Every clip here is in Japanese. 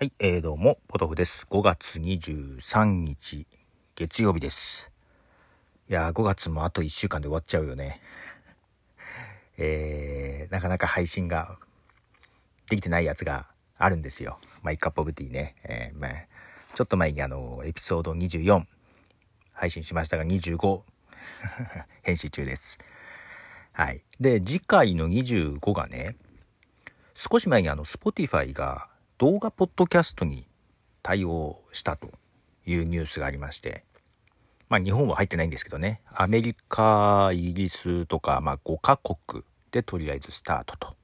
はい、えー、どうも、ポトフです。5月23日、月曜日です。いやー、5月もあと1週間で終わっちゃうよね。えー、なかなか配信ができてないやつがあるんですよ。マイカップオブティーね。えー、まあ、ちょっと前にあの、エピソード24配信しましたが、25 編集中です。はい。で、次回の25がね、少し前にあの、Spotify が動画ポッドキャストに対応したというニュースがありまして、まあ日本は入ってないんですけどね、アメリカ、イギリスとか、まあ5カ国でとりあえずスタートと。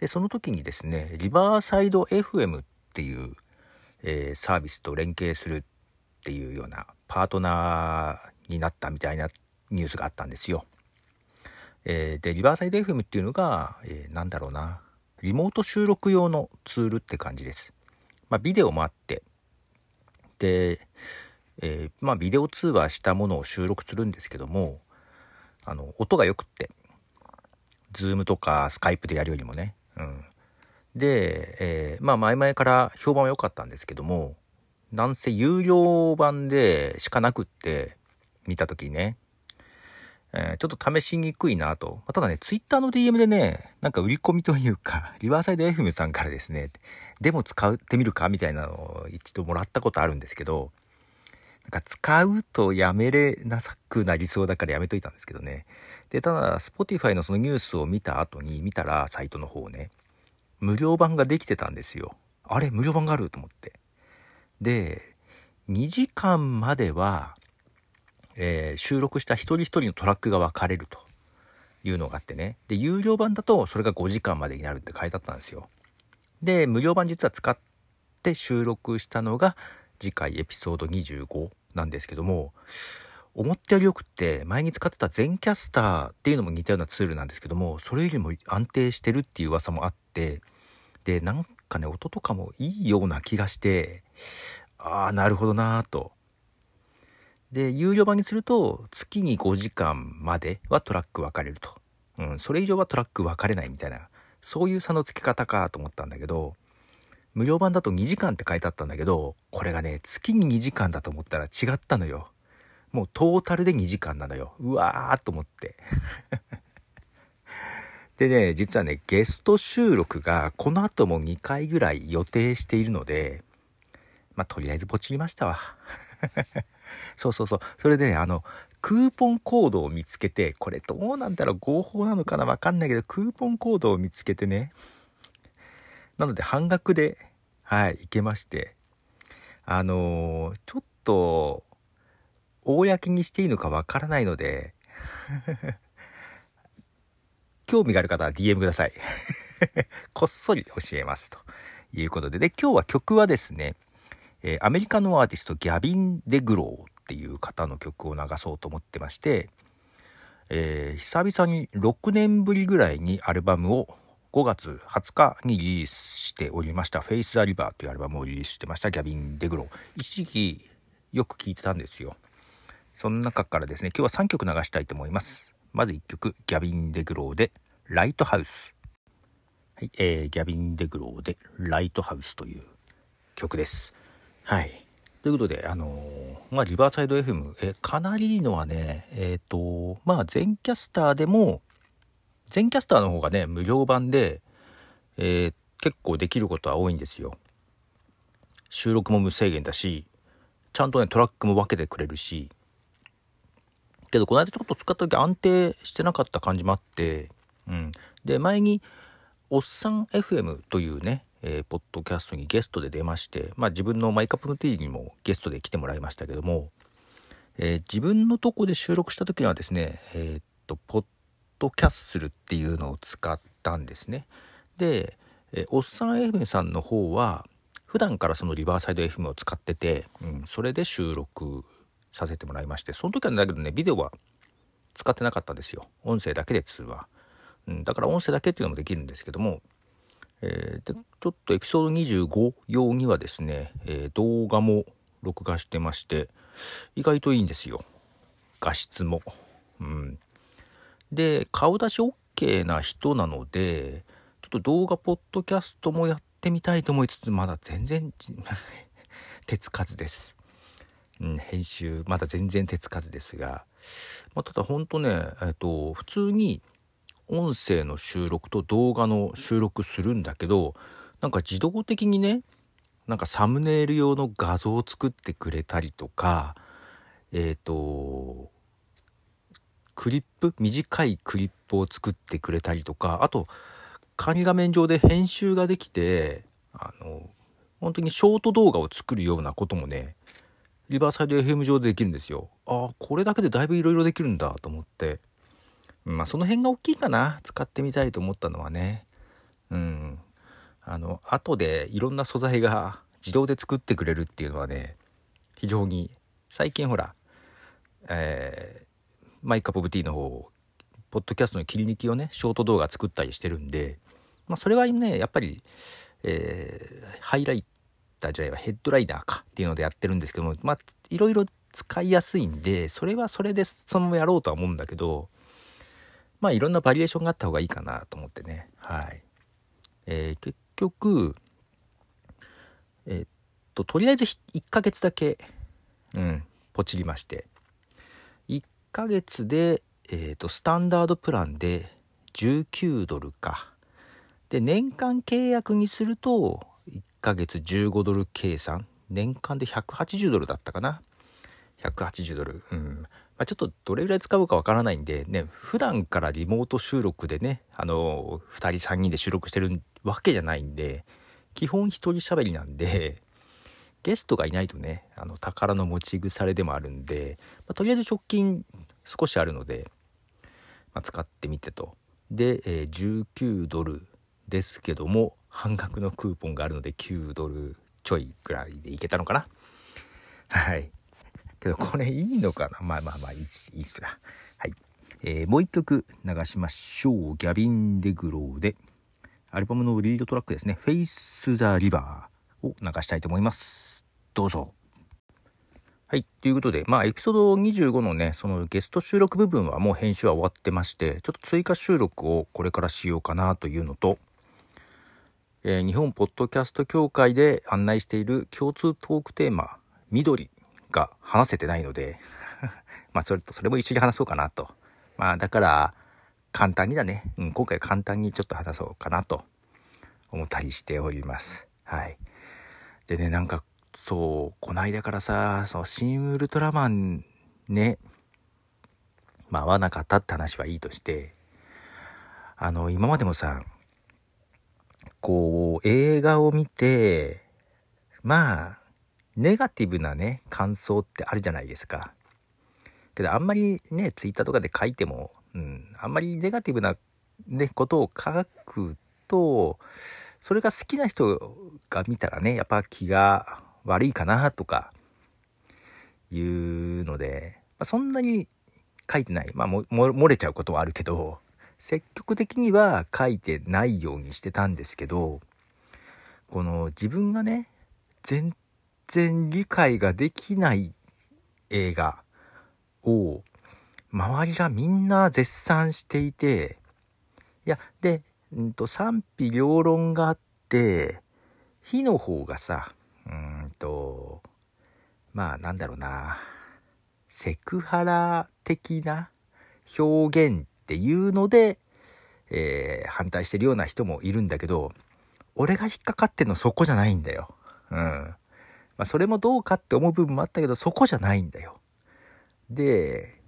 で、その時にですね、リバーサイド FM っていう、えーサービスと連携するっていうようなパートナーになったみたいなニュースがあったんですよ。えーで、 Riverside FM っていうのが、えーなんだろうな、リモート収録用のツールって感じです。まあ、ビデオもあって、で、えーまあ、ビデオ通話したものを収録するんですけども、あの、音が良くって、ズームとかスカイプでやるよりもね、うん。で、えーまあ、前々から評判は良かったんですけども、なんせ有料版でしかなくって、見た時にね、えーちょっと試しにくいなと。まあただね、ツイッターの DM でね、なんか売り込みというか、リバーサイド FM さんからですね、でも使ってみるかみたいなのを一度もらったことあるんですけど、なんか使うとやめれなさくなりそうだからやめといたんですけどね。で、ただ、Spotify のそのニュースを見た後に見たら、サイトの方ね、無料版ができてたんですよ。あれ、無料版がある？と思って。で、2時間までは、えー収録した一人一人のトラックが分かれるというのがあってね。で、有料版だとそれが5時間までになるって書いてあったんですよ。で、無料版実は使って収録したのが次回エピソード25なんですけども、思ったよりよくって前に使ってた全キャスターっていうのも似たようなツールなんですけども、それよりも安定してるっていう噂もあって、で、なんかね、音とかもいいような気がして、ああ、なるほどなーと。で、有料版にすると、月に5時間まではトラック分かれると。うん、それ以上はトラック分かれないみたいな、そういう差の付け方かと思ったんだけど、無料版だと2時間って書いてあったんだけど、これがね、月に2時間だと思ったら違ったのよ。もうトータルで2時間なのよ。うわーと思って。でね、実はね、ゲスト収録がこの後も2回ぐらい予定しているので、まあ、とりあえずポチりましたわ。そうそうそう。それで、ねあの、クーポンコードを見つけて、これどうなんだろう合法なのかなわかんないけど、クーポンコードを見つけてね。なので、半額で、はい、行けまして。あのーちょっと、公にしていいのかわからないので、興味がある方は DM ください。こっそり教えます。ということで。で、今日は曲はですね、えーアメリカのアーティストギャビン・デグローっていう方の曲を流そうと思ってまして、えー久々に6年ぶりぐらいにアルバムを5月20日にリリースしておりました「フェイス・ア・リバー」というアルバムをリリースしてました。ギャビン・デグロー。一時期よく聴いてたんですよ。その中からですね今日は3曲流したいと思います。まず1曲ギャビン・デグローで「ライトハウス」はい、えーギャビン・デグローで「ライトハウス」という曲です。はい。ということで、あのーまあ、リバーサイド FM、え、かなりいいのはね、えっ、と、まあ、全キャスターでも、全キャスターの方がね、無料版で、えー結構できることは多いんですよ。収録も無制限だし、ちゃんとね、トラックも分けてくれるし、けど、この間ちょっと使った時安定してなかった感じもあって、うん。で、前に、おっさん FM というね、えーポッドキャストにゲストで出まして、まあ自分のマイカップのティーにもゲストで来てもらいましたけども、えー自分のとこで収録した時にはですね、えーっと、ポッドキャッスルっていうのを使ったんですね。で、えーおっさん FM さんの方は、普段からそのリバーサイド FM を使ってて、うん、それで収録させてもらいまして、その時はだけどね、ビデオは使ってなかったんですよ。音声だけで通話。うん、だから音声だけっていうのもできるんですけども、えーでちょっとエピソード25用にはですね、えー動画も録画してまして意外といいんですよ画質も。うん、で顔出し OK な人なのでちょっと動画ポッドキャストもやってみたいと思いつつまだ全然 手つかずです。うん、編集まだ全然手つかずですが、まあ、ただほんとね、えっと、普通に音声の収録と動画の収録するんだけどなんか自動的にねなんかサムネイル用の画像を作ってくれたりとかえっ、ー、とクリップ短いクリップを作ってくれたりとかあと仮画面上で編集ができてあの本当にショート動画を作るようなこともねリバーサイド FM 上でできるんですよ。ああこれだけでだいぶいろいろできるんだと思ってまあその辺が大きいかな。使ってみたいと思ったのはね。うん。あの後でいろんな素材が自動で作ってくれるっていうのはね非常に最近ほらえー、マイカップオブティーの方ポッドキャストの切り抜きをねショート動画作ったりしてるんでまあそれはねやっぱり、えー、ハイライターじゃないわヘッドライナーかっていうのでやってるんですけどもまあいろいろ使いやすいんでそれはそれでそのままやろうとは思うんだけどまあいろんなバリエーションがあった方がいいかなと思ってね。はい、えー、結局えー、っととりあえず1ヶ月だけうんポチりまして。1ヶ月でえー、っとスタンダードプランで19ドルか。で年間契約にすると1ヶ月15ドル計算。年間で180ドルだったかな。180ドル。うん。まあ、ちょっとどれぐらい使うかわからないんでね普段からリモート収録でねあの2人3人で収録してるわけじゃないんで基本一人喋りなんでゲストがいないとねあの宝の持ち腐れでもあるんで、まあ、とりあえず直近少しあるので、まあ、使ってみてと。で、えー、19ドルですけども半額のクーポンがあるので9ドルちょいぐらいでいけたのかな。はい。けどこれいいのかな？まあまあまあいいっすいいっすが。はい。えー、もう一曲流しましょう。ギャビン・デグローで、アルバムのリードトラックですね、フェイス・ザ・リバーを流したいと思います。どうぞ。はい。ということで、まあ、エピソード25のね、そのゲスト収録部分はもう編集は終わってまして、ちょっと追加収録をこれからしようかなというのと、えー、日本ポッドキャスト協会で案内している共通トークテーマ、緑が話せてないので まあそれとそれも一緒に話そうかなと。まあだから簡単にだね、うん、今回簡単にちょっと話そうかなと思ったりしております。はい。でねなんかそうこないだからさそうシン・ウルトラマンねまあ合わなかったって話はいいとしてあの今までもさこう映画を見てまあネガティブなね、感想ってあるじゃないですか。けどあんまりね、ツイッターとかで書いても、うん、あんまりネガティブな、ね、ことを書くと、それが好きな人が見たらね、やっぱ気が悪いかなとか、いうので、まあ、そんなに書いてない。まあ、漏れちゃうことはあるけど、積極的には書いてないようにしてたんですけど、この自分がね、全然理解ができない映画を周りがみんな絶賛していていやで、うんと、賛否両論があって火の方がさうんとまあなんだろうなセクハラ的な表現っていうので、えー、反対してるような人もいるんだけど俺が引っかかってんのそこじゃないんだよ。うん。まあ、それもどうかって思う部分もあったけど、そこじゃないんだよ。で、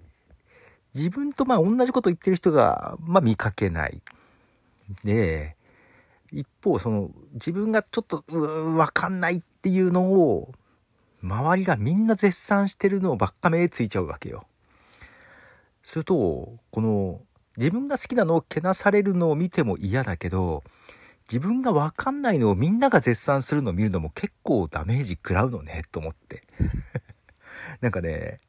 自分とまあ同じこと言ってる人が、まあ見かけない。で、一方、その自分がちょっと、うわかんないっていうのを、周りがみんな絶賛してるのをばっか目ついちゃうわけよ。すると、この自分が好きなのをけなされるのを見ても嫌だけど、自分がわかんないのをみんなが絶賛するのを見るのも結構ダメージ食らうのね、と思って。なんかね、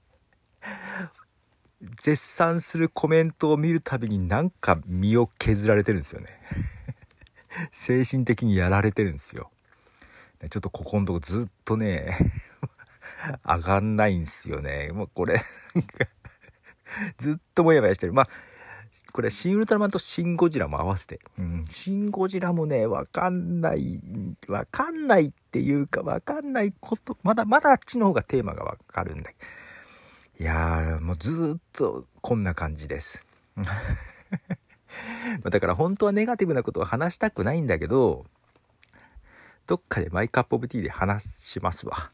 絶賛するコメントを見るたびになんか身を削られてるんですよね。精神的にやられてるんですよ。ちょっとここのとこずっとね、上がんないんですよね。もうこれずっともやもやしてる。まあ、これ、シン・ウルトラマンとシン・ゴジラも合わせて。うん、シン・ゴジラもね、わかんない、わかんないっていうか、わかんないこと、まだ、まだあっちの方がテーマがわかるんだ。いやー、もうずっとこんな感じです。だから本当はネガティブなことを話したくないんだけど、どっかでマイカップオブティーで話しますわ。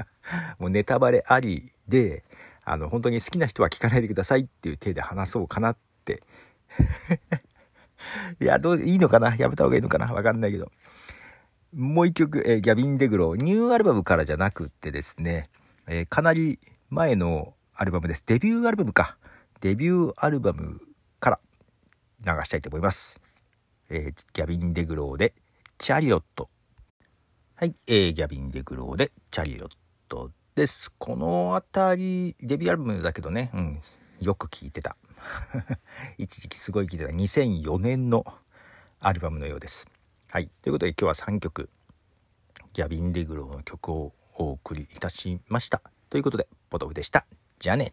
もうネタバレありで、あの、本当に好きな人は聞かないでくださいっていう体で話そうかなって。いや、どう、いいのかな？やめた方がいいのかな？わかんないけど。もう一曲、えー、ギャビン・デグロ、ニューアルバムからじゃなくってですね、えー、かなり前のアルバムです。デビューアルバムか。デビューアルバムから流したいと思います。えー、ギャビン・デグローで、チャリオット。はい、えー、ギャビン・デグローで、チャリオットです。この辺り、デビューアルバムだけどね、うん、よく聴いてた。一時期すごい聴いてた。2004年のアルバムのようです。はい。ということで今日は3曲、ギャビン・デグローの曲をお送りいたしました。ということで、ポトフでした。じゃあね。